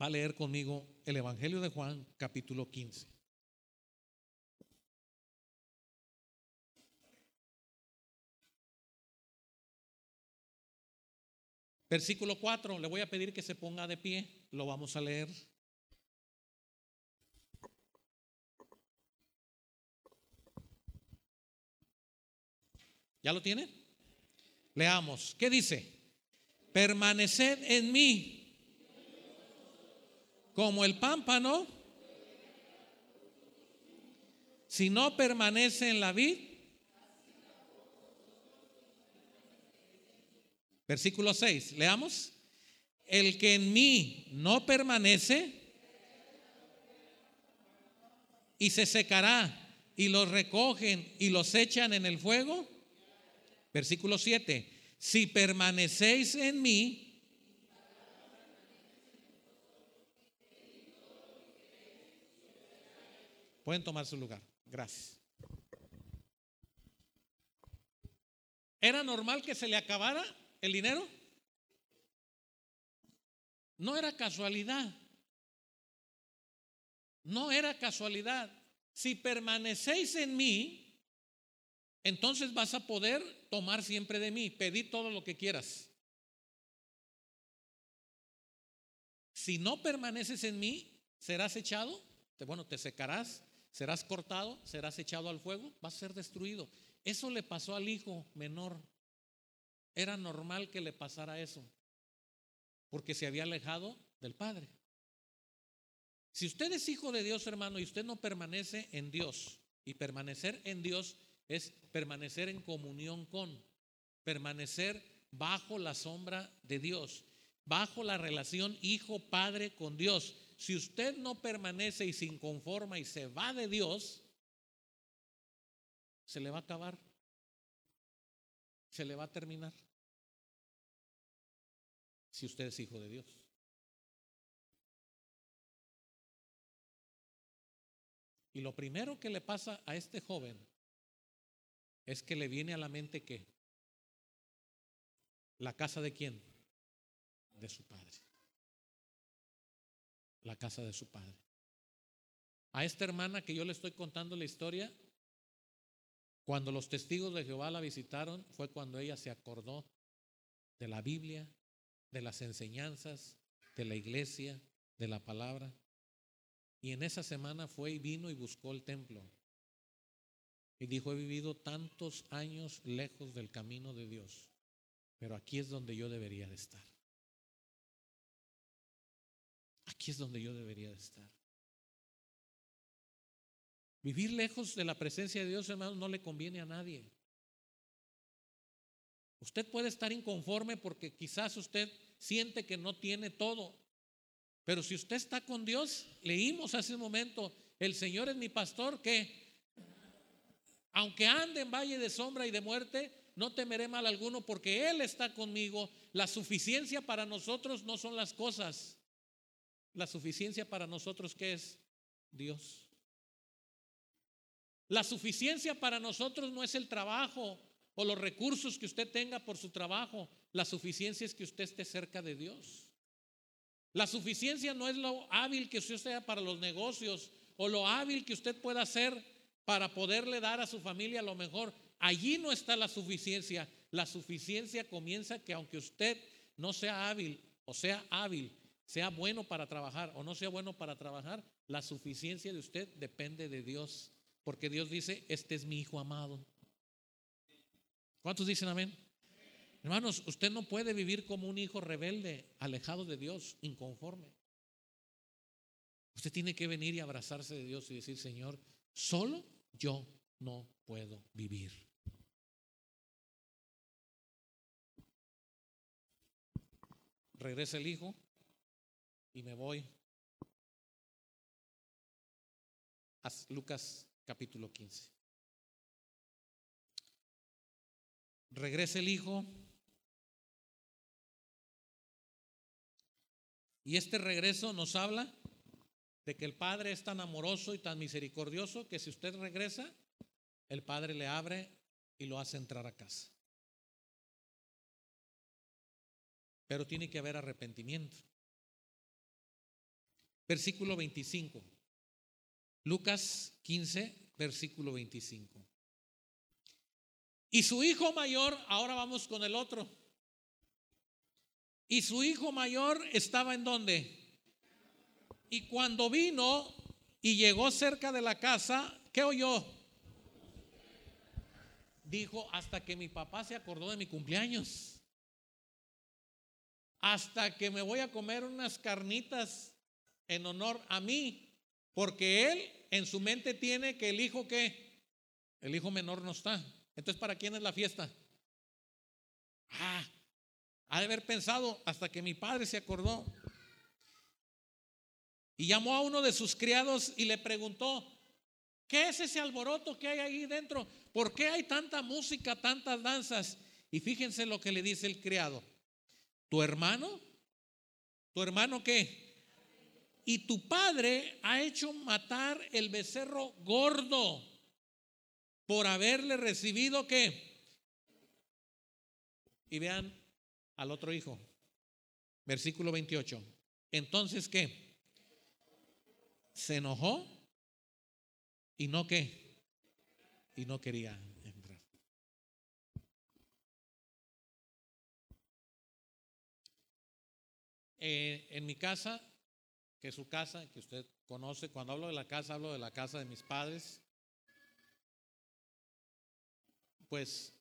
va a leer conmigo el Evangelio de Juan, capítulo 15. Versículo 4, le voy a pedir que se ponga de pie, lo vamos a leer. ¿Ya lo tiene? Leamos. ¿Qué dice? Permaneced en mí como el pámpano. Si no permanece en la vid. Versículo 6. Leamos. El que en mí no permanece y se secará y los recogen y los echan en el fuego Versículo 7. Si permanecéis en mí, pueden tomar su lugar. Gracias. ¿Era normal que se le acabara el dinero? No era casualidad. No era casualidad. Si permanecéis en mí, entonces vas a poder tomar siempre de mí, pedir todo lo que quieras. Si no permaneces en mí, serás echado, bueno, te secarás, serás cortado, serás echado al fuego, vas a ser destruido. Eso le pasó al hijo menor. Era normal que le pasara eso, porque se había alejado del Padre. Si usted es hijo de Dios, hermano, y usted no permanece en Dios, y permanecer en Dios es permanecer en comunión con, permanecer bajo la sombra de Dios, bajo la relación hijo-padre con Dios. Si usted no permanece y se inconforma y se va de Dios, se le va a acabar, se le va a terminar. Si usted es hijo de Dios. Y lo primero que le pasa a este joven es que le viene a la mente que la casa de quién? De su padre. La casa de su padre. A esta hermana que yo le estoy contando la historia, cuando los testigos de Jehová la visitaron, fue cuando ella se acordó de la Biblia, de las enseñanzas, de la iglesia, de la palabra. Y en esa semana fue y vino y buscó el templo. Y dijo, he vivido tantos años lejos del camino de Dios, pero aquí es donde yo debería de estar. Aquí es donde yo debería de estar. Vivir lejos de la presencia de Dios, hermano, no le conviene a nadie. Usted puede estar inconforme porque quizás usted siente que no tiene todo. Pero si usted está con Dios, leímos hace un momento, el Señor es mi pastor, que aunque ande en valle de sombra y de muerte, no temeré mal alguno porque Él está conmigo. La suficiencia para nosotros no son las cosas. La suficiencia para nosotros, ¿qué es? Dios. La suficiencia para nosotros no es el trabajo o los recursos que usted tenga por su trabajo. La suficiencia es que usted esté cerca de Dios. La suficiencia no es lo hábil que usted sea para los negocios o lo hábil que usted pueda hacer para poderle dar a su familia lo mejor. Allí no está la suficiencia. La suficiencia comienza que aunque usted no sea hábil o sea hábil, sea bueno para trabajar o no sea bueno para trabajar, la suficiencia de usted depende de Dios. Porque Dios dice, este es mi hijo amado. ¿Cuántos dicen amén? Hermanos, usted no puede vivir como un hijo rebelde, alejado de Dios, inconforme. Usted tiene que venir y abrazarse de Dios y decir, Señor, solo yo no puedo vivir. Regresa el hijo y me voy Lucas capítulo 15. Regresa el hijo y este regreso nos habla de que el Padre es tan amoroso y tan misericordioso que si usted regresa, el Padre le abre y lo hace entrar a casa. Pero tiene que haber arrepentimiento. Versículo 25. Lucas 15, versículo 25. Y su hijo mayor, ahora vamos con el otro. Y su hijo mayor estaba en donde. Y cuando vino y llegó cerca de la casa, ¿qué oyó? Dijo, hasta que mi papá se acordó de mi cumpleaños. Hasta que me voy a comer unas carnitas en honor a mí. Porque él en su mente tiene que el hijo que, el hijo menor no está. Entonces, ¿para quién es la fiesta? Ah, ha de haber pensado hasta que mi padre se acordó. Y llamó a uno de sus criados y le preguntó, ¿qué es ese alboroto que hay ahí dentro? ¿Por qué hay tanta música, tantas danzas? Y fíjense lo que le dice el criado. ¿Tu hermano? ¿Tu hermano qué? Y tu padre ha hecho matar el becerro gordo por haberle recibido qué. Y vean al otro hijo. Versículo 28. Entonces, ¿qué? Se enojó y no qué. Y no quería entrar. Eh, en mi casa, que es su casa, que usted conoce, cuando hablo de la casa, hablo de la casa de mis padres. pues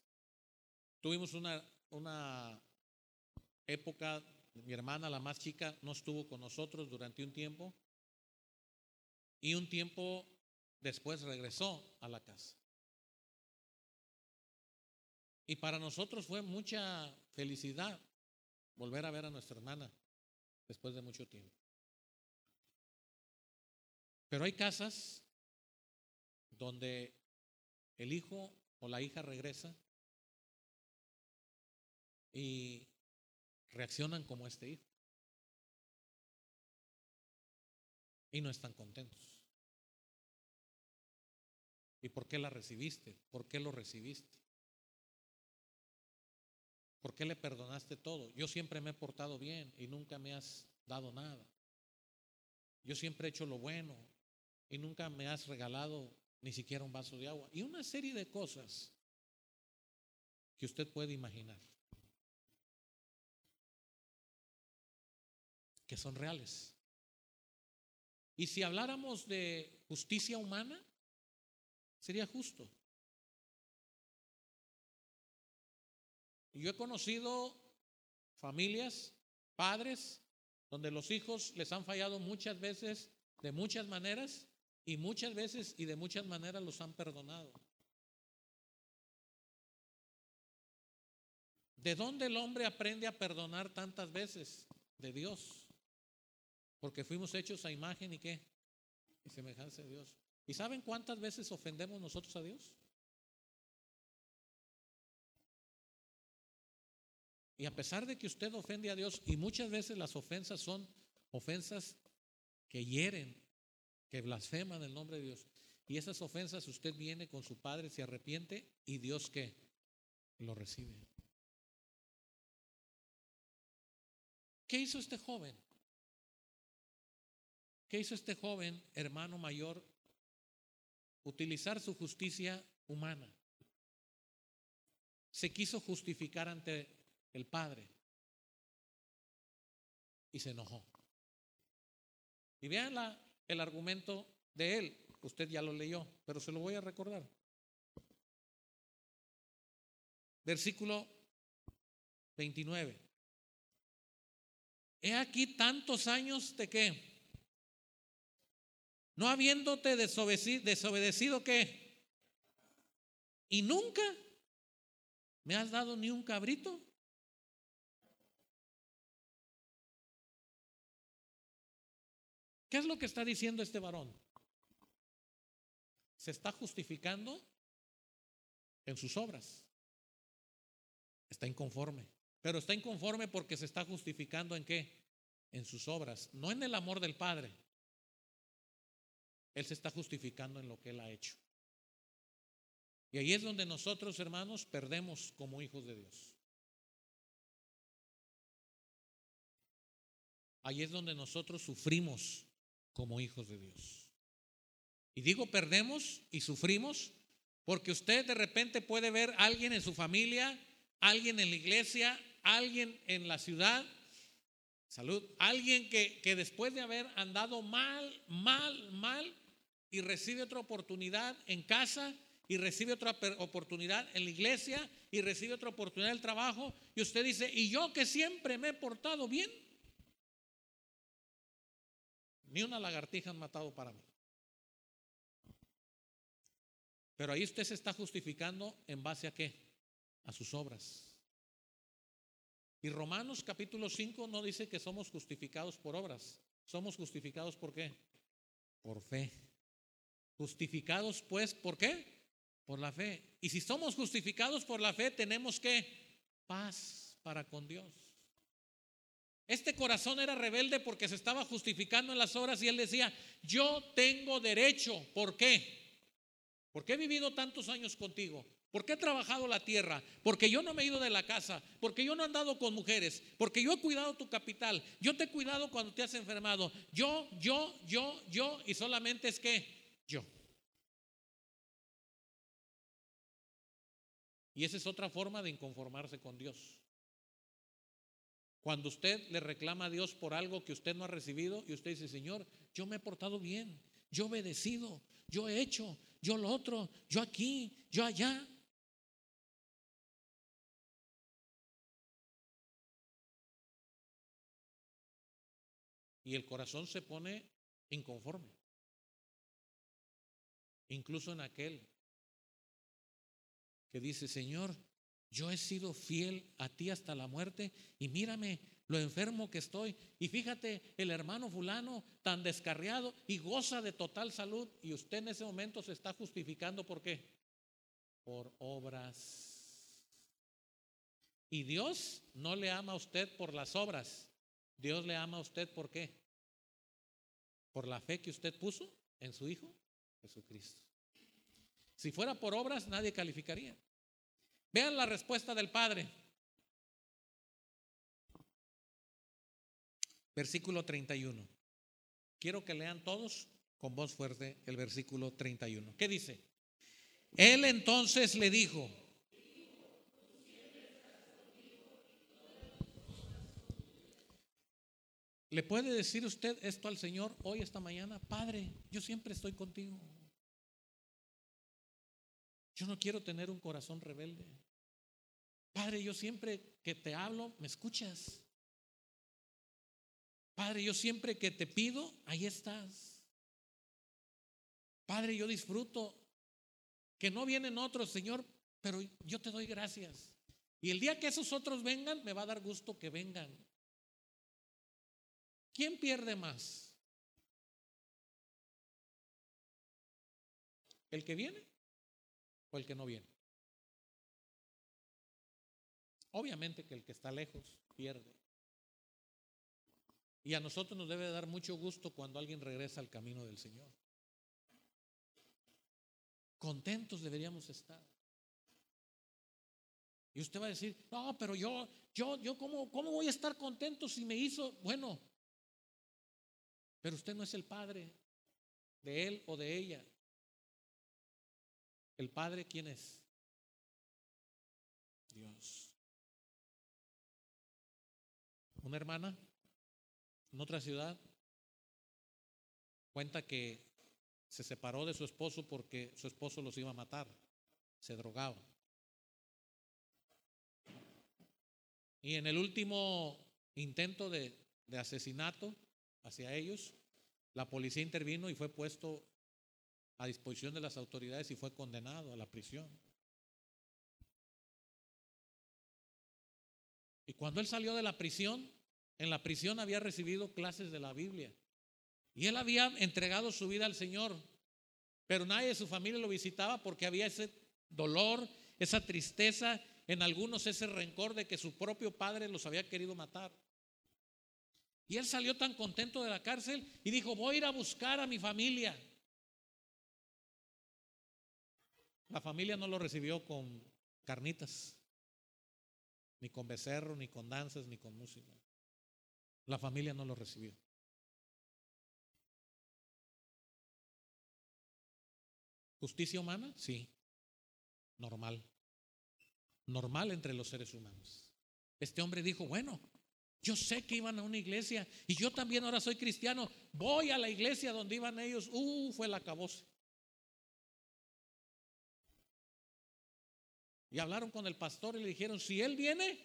tuvimos una, una época, mi hermana, la más chica, no estuvo con nosotros durante un tiempo y un tiempo después regresó a la casa. Y para nosotros fue mucha felicidad volver a ver a nuestra hermana después de mucho tiempo. Pero hay casas donde el hijo o la hija regresa y reaccionan como este hijo. Y no están contentos. ¿Y por qué la recibiste? ¿Por qué lo recibiste? ¿Por qué le perdonaste todo? Yo siempre me he portado bien y nunca me has dado nada. Yo siempre he hecho lo bueno y nunca me has regalado ni siquiera un vaso de agua. Y una serie de cosas que usted puede imaginar. Que son reales. Y si habláramos de justicia humana, sería justo. Yo he conocido familias, padres, donde los hijos les han fallado muchas veces, de muchas maneras, y muchas veces y de muchas maneras los han perdonado. ¿De dónde el hombre aprende a perdonar tantas veces? De Dios. Porque fuimos hechos a imagen y qué? Y semejanza de Dios. ¿Y saben cuántas veces ofendemos nosotros a Dios? Y a pesar de que usted ofende a Dios, y muchas veces las ofensas son ofensas que hieren, que blasfeman el nombre de Dios. Y esas ofensas usted viene con su padre, se arrepiente y Dios que lo recibe. ¿Qué hizo este joven? ¿Qué hizo este joven, hermano mayor? Utilizar su justicia humana. Se quiso justificar ante el Padre y se enojó. Y vean la, el argumento de él. Usted ya lo leyó, pero se lo voy a recordar. Versículo 29. He aquí tantos años de qué? no habiéndote desobedecido, desobedecido qué. Y nunca me has dado ni un cabrito. ¿Qué es lo que está diciendo este varón? Se está justificando en sus obras. Está inconforme. Pero está inconforme porque se está justificando en qué? En sus obras, no en el amor del Padre. Él se está justificando en lo que Él ha hecho. Y ahí es donde nosotros, hermanos, perdemos como hijos de Dios. Ahí es donde nosotros sufrimos como hijos de Dios. Y digo perdemos y sufrimos porque usted de repente puede ver a alguien en su familia, alguien en la iglesia, alguien en la ciudad, salud, alguien que, que después de haber andado mal, mal, mal, y recibe otra oportunidad en casa, y recibe otra oportunidad en la iglesia, y recibe otra oportunidad en el trabajo, y usted dice, ¿y yo que siempre me he portado bien? Ni una lagartija han matado para mí. Pero ahí usted se está justificando en base a qué? A sus obras. Y Romanos capítulo 5 no dice que somos justificados por obras. Somos justificados por qué? Por fe. Justificados pues, ¿por qué? Por la fe. Y si somos justificados por la fe, tenemos que paz para con Dios. Este corazón era rebelde porque se estaba justificando en las obras y él decía, yo tengo derecho. ¿Por qué? Porque he vivido tantos años contigo. Porque he trabajado la tierra, porque yo no me he ido de la casa, porque yo no he andado con mujeres, porque yo he cuidado tu capital, yo te he cuidado cuando te has enfermado, yo, yo, yo, yo, y solamente es que yo. Y esa es otra forma de inconformarse con Dios. Cuando usted le reclama a Dios por algo que usted no ha recibido y usted dice, Señor, yo me he portado bien, yo he obedecido, yo he hecho, yo lo otro, yo aquí, yo allá. Y el corazón se pone inconforme. Incluso en aquel que dice, Señor, yo he sido fiel a ti hasta la muerte y mírame lo enfermo que estoy. Y fíjate, el hermano fulano tan descarriado y goza de total salud y usted en ese momento se está justificando por qué? Por obras. Y Dios no le ama a usted por las obras. Dios le ama a usted por qué? Por la fe que usted puso en su Hijo Jesucristo. Si fuera por obras, nadie calificaría. Vean la respuesta del Padre. Versículo 31. Quiero que lean todos con voz fuerte el versículo 31. ¿Qué dice? Él entonces le dijo, ¿Le puede decir usted esto al Señor hoy, esta mañana? Padre, yo siempre estoy contigo. Yo no quiero tener un corazón rebelde. Padre, yo siempre que te hablo, me escuchas. Padre, yo siempre que te pido, ahí estás. Padre, yo disfruto que no vienen otros, Señor, pero yo te doy gracias. Y el día que esos otros vengan, me va a dar gusto que vengan. ¿Quién pierde más? ¿El que viene o el que no viene? Obviamente que el que está lejos pierde. Y a nosotros nos debe dar mucho gusto cuando alguien regresa al camino del Señor. Contentos deberíamos estar. Y usted va a decir, no, pero yo, yo, yo, ¿cómo, cómo voy a estar contento si me hizo? Bueno, pero usted no es el padre de él o de ella. ¿El padre quién es? Dios. Una hermana en otra ciudad cuenta que se separó de su esposo porque su esposo los iba a matar, se drogaba. Y en el último intento de, de asesinato hacia ellos, La policía intervino y fue puesto a disposición de las autoridades y fue condenado a la prisión. Y cuando él salió de la prisión, en la prisión había recibido clases de la Biblia. Y él había entregado su vida al Señor. Pero nadie de su familia lo visitaba porque había ese dolor, esa tristeza, en algunos ese rencor de que su propio padre los había querido matar. Y él salió tan contento de la cárcel y dijo, voy a ir a buscar a mi familia. La familia no lo recibió con carnitas, ni con becerro, ni con danzas, ni con música. La familia no lo recibió. ¿Justicia humana? Sí. Normal. Normal entre los seres humanos. Este hombre dijo, bueno, yo sé que iban a una iglesia y yo también ahora soy cristiano. Voy a la iglesia donde iban ellos. Uh, fue la acabose. Y hablaron con el pastor y le dijeron, si él viene,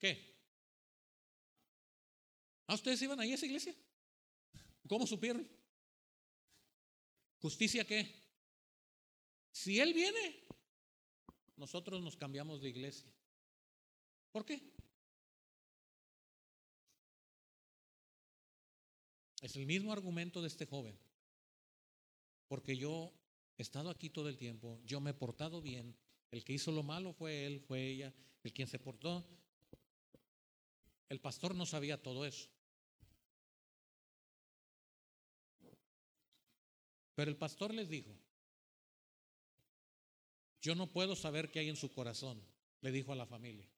¿qué? ¿A ustedes iban ahí a esa iglesia? ¿Cómo supieron? ¿Justicia qué? Si él viene, nosotros nos cambiamos de iglesia. ¿Por qué? Es el mismo argumento de este joven. Porque yo he estado aquí todo el tiempo, yo me he portado bien, el que hizo lo malo fue él, fue ella, el quien se portó. El pastor no sabía todo eso. Pero el pastor les dijo, yo no puedo saber qué hay en su corazón, le dijo a la familia.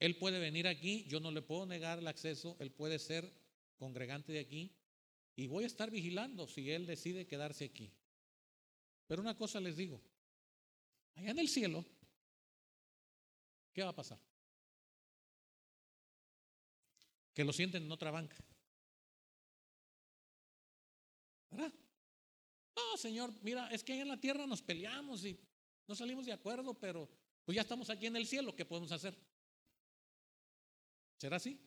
Él puede venir aquí, yo no le puedo negar el acceso, él puede ser congregante de aquí, y voy a estar vigilando si él decide quedarse aquí. Pero una cosa les digo, allá en el cielo, ¿qué va a pasar? Que lo sienten en otra banca. ¿Verdad? No, Señor, mira, es que ahí en la tierra nos peleamos y no salimos de acuerdo, pero pues ya estamos aquí en el cielo, ¿qué podemos hacer? ¿Será así?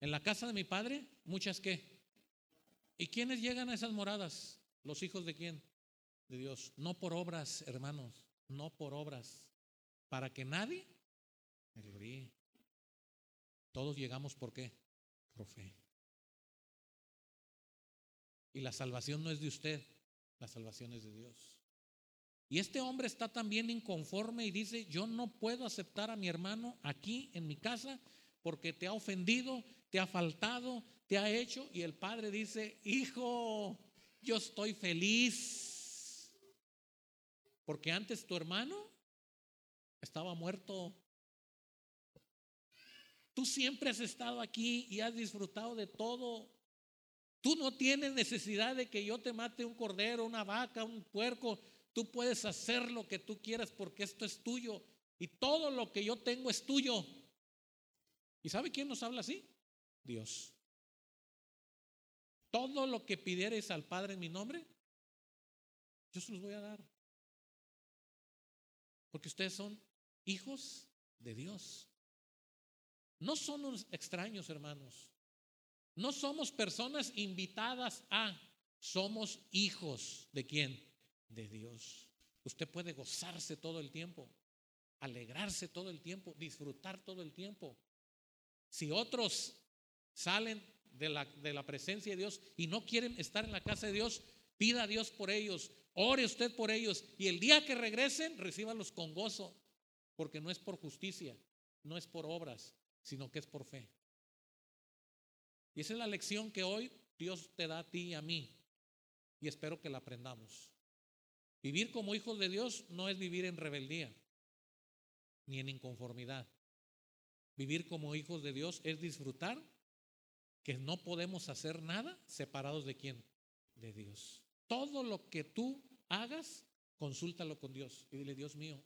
En la casa de mi padre, muchas qué. ¿Y quiénes llegan a esas moradas? ¿Los hijos de quién? De Dios. No por obras, hermanos, no por obras. Para que nadie me gloríe. Todos llegamos por qué? Por fe. Y la salvación no es de usted, la salvación es de Dios. Y este hombre está también inconforme y dice, yo no puedo aceptar a mi hermano aquí en mi casa porque te ha ofendido, te ha faltado, te ha hecho. Y el padre dice, hijo, yo estoy feliz. Porque antes tu hermano estaba muerto. Tú siempre has estado aquí y has disfrutado de todo. Tú no tienes necesidad de que yo te mate un cordero, una vaca, un puerco. Tú puedes hacer lo que tú quieras porque esto es tuyo. Y todo lo que yo tengo es tuyo. ¿Y sabe quién nos habla así? Dios. Todo lo que pidierais al Padre en mi nombre, yo se los voy a dar. Porque ustedes son hijos de Dios. No son unos extraños, hermanos. No somos personas invitadas a, somos hijos de quién? De Dios. Usted puede gozarse todo el tiempo, alegrarse todo el tiempo, disfrutar todo el tiempo. Si otros salen de la, de la presencia de Dios y no quieren estar en la casa de Dios, pida a Dios por ellos, ore usted por ellos y el día que regresen, recíbalos con gozo, porque no es por justicia, no es por obras, sino que es por fe. Y esa es la lección que hoy Dios te da a ti y a mí, y espero que la aprendamos. Vivir como hijos de Dios no es vivir en rebeldía, ni en inconformidad. Vivir como hijos de Dios es disfrutar que no podemos hacer nada separados de quién? De Dios. Todo lo que tú hagas, consúltalo con Dios y dile, Dios mío,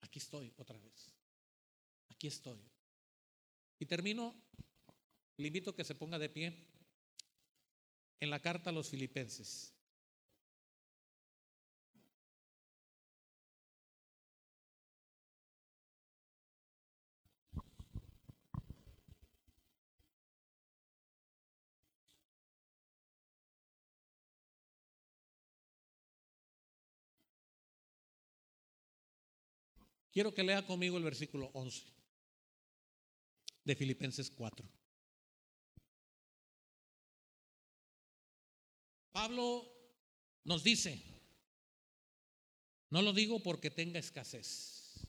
aquí estoy otra vez. Aquí estoy. Y termino, le invito a que se ponga de pie en la carta a los filipenses. Quiero que lea conmigo el versículo 11 de Filipenses 4. Pablo nos dice, no lo digo porque tenga escasez,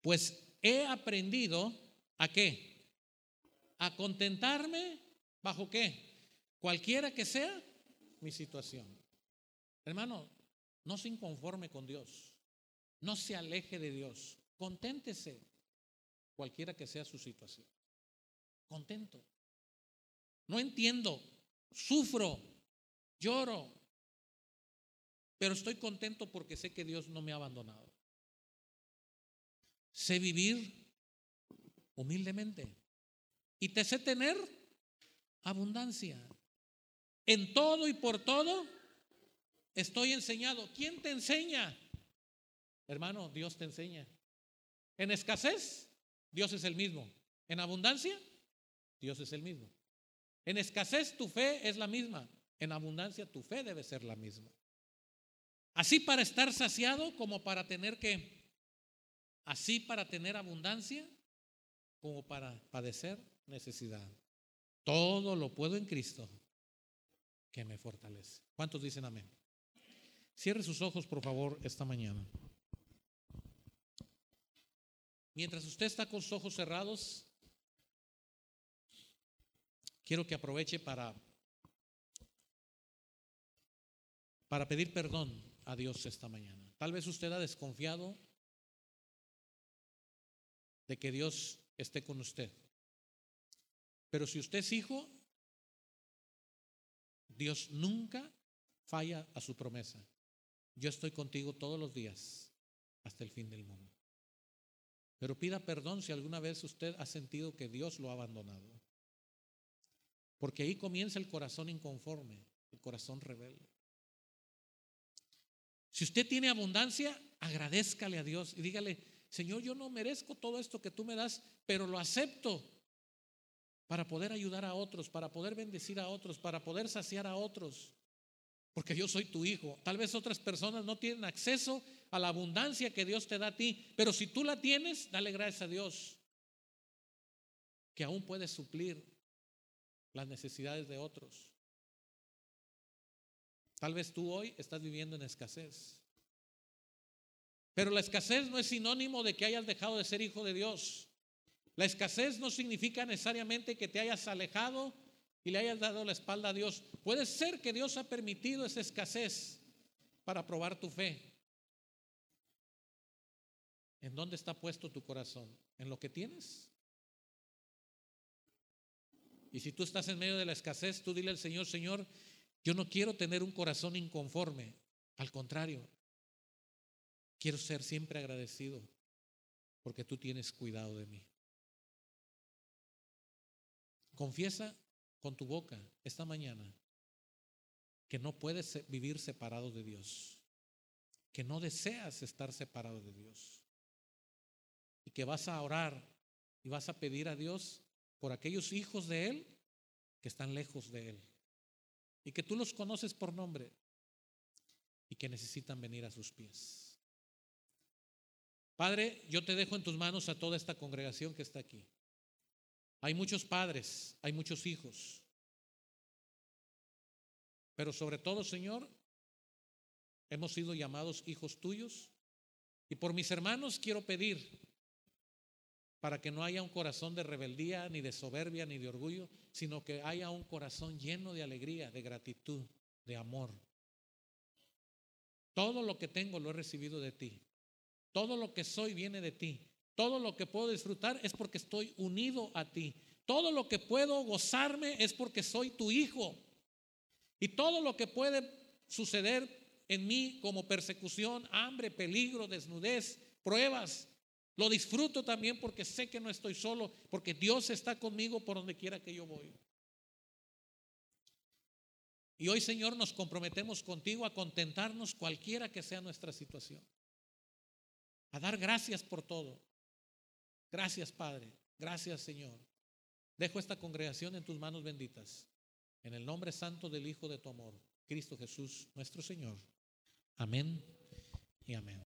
pues he aprendido a qué? A contentarme bajo qué? Cualquiera que sea mi situación. Hermano, no se inconforme con Dios, no se aleje de Dios, conténtese cualquiera que sea su situación. Contento. No entiendo, sufro, lloro, pero estoy contento porque sé que Dios no me ha abandonado. Sé vivir humildemente y te sé tener abundancia. En todo y por todo estoy enseñado. ¿Quién te enseña? Hermano, Dios te enseña. En escasez, Dios es el mismo. En abundancia, Dios es el mismo. En escasez tu fe es la misma. En abundancia tu fe debe ser la misma. Así para estar saciado como para tener que, así para tener abundancia como para padecer necesidad. Todo lo puedo en Cristo que me fortalece. ¿Cuántos dicen amén? Cierre sus ojos, por favor, esta mañana. Mientras usted está con sus ojos cerrados, quiero que aproveche para, para pedir perdón a Dios esta mañana. Tal vez usted ha desconfiado de que Dios esté con usted. Pero si usted es hijo, Dios nunca falla a su promesa. Yo estoy contigo todos los días hasta el fin del mundo. Pero pida perdón si alguna vez usted ha sentido que Dios lo ha abandonado. Porque ahí comienza el corazón inconforme, el corazón rebelde. Si usted tiene abundancia, agradezcale a Dios y dígale, Señor, yo no merezco todo esto que tú me das, pero lo acepto para poder ayudar a otros, para poder bendecir a otros, para poder saciar a otros. Porque yo soy tu hijo. Tal vez otras personas no tienen acceso a la abundancia que Dios te da a ti. Pero si tú la tienes, dale gracias a Dios, que aún puedes suplir las necesidades de otros. Tal vez tú hoy estás viviendo en escasez. Pero la escasez no es sinónimo de que hayas dejado de ser hijo de Dios. La escasez no significa necesariamente que te hayas alejado y le hayas dado la espalda a Dios. Puede ser que Dios ha permitido esa escasez para probar tu fe. ¿En dónde está puesto tu corazón? ¿En lo que tienes? Y si tú estás en medio de la escasez, tú dile al Señor, Señor, yo no quiero tener un corazón inconforme. Al contrario, quiero ser siempre agradecido porque tú tienes cuidado de mí. Confiesa con tu boca esta mañana que no puedes vivir separado de Dios, que no deseas estar separado de Dios y que vas a orar y vas a pedir a Dios por aquellos hijos de Él que están lejos de Él y que tú los conoces por nombre y que necesitan venir a sus pies. Padre, yo te dejo en tus manos a toda esta congregación que está aquí. Hay muchos padres, hay muchos hijos, pero sobre todo, Señor, hemos sido llamados hijos tuyos y por mis hermanos quiero pedir para que no haya un corazón de rebeldía, ni de soberbia, ni de orgullo, sino que haya un corazón lleno de alegría, de gratitud, de amor. Todo lo que tengo lo he recibido de ti. Todo lo que soy viene de ti. Todo lo que puedo disfrutar es porque estoy unido a ti. Todo lo que puedo gozarme es porque soy tu hijo. Y todo lo que puede suceder en mí como persecución, hambre, peligro, desnudez, pruebas, lo disfruto también porque sé que no estoy solo, porque Dios está conmigo por donde quiera que yo voy. Y hoy, Señor, nos comprometemos contigo a contentarnos cualquiera que sea nuestra situación. A dar gracias por todo. Gracias, Padre. Gracias, Señor. Dejo esta congregación en tus manos benditas. En el nombre santo del Hijo de tu amor, Cristo Jesús, nuestro Señor. Amén y amén.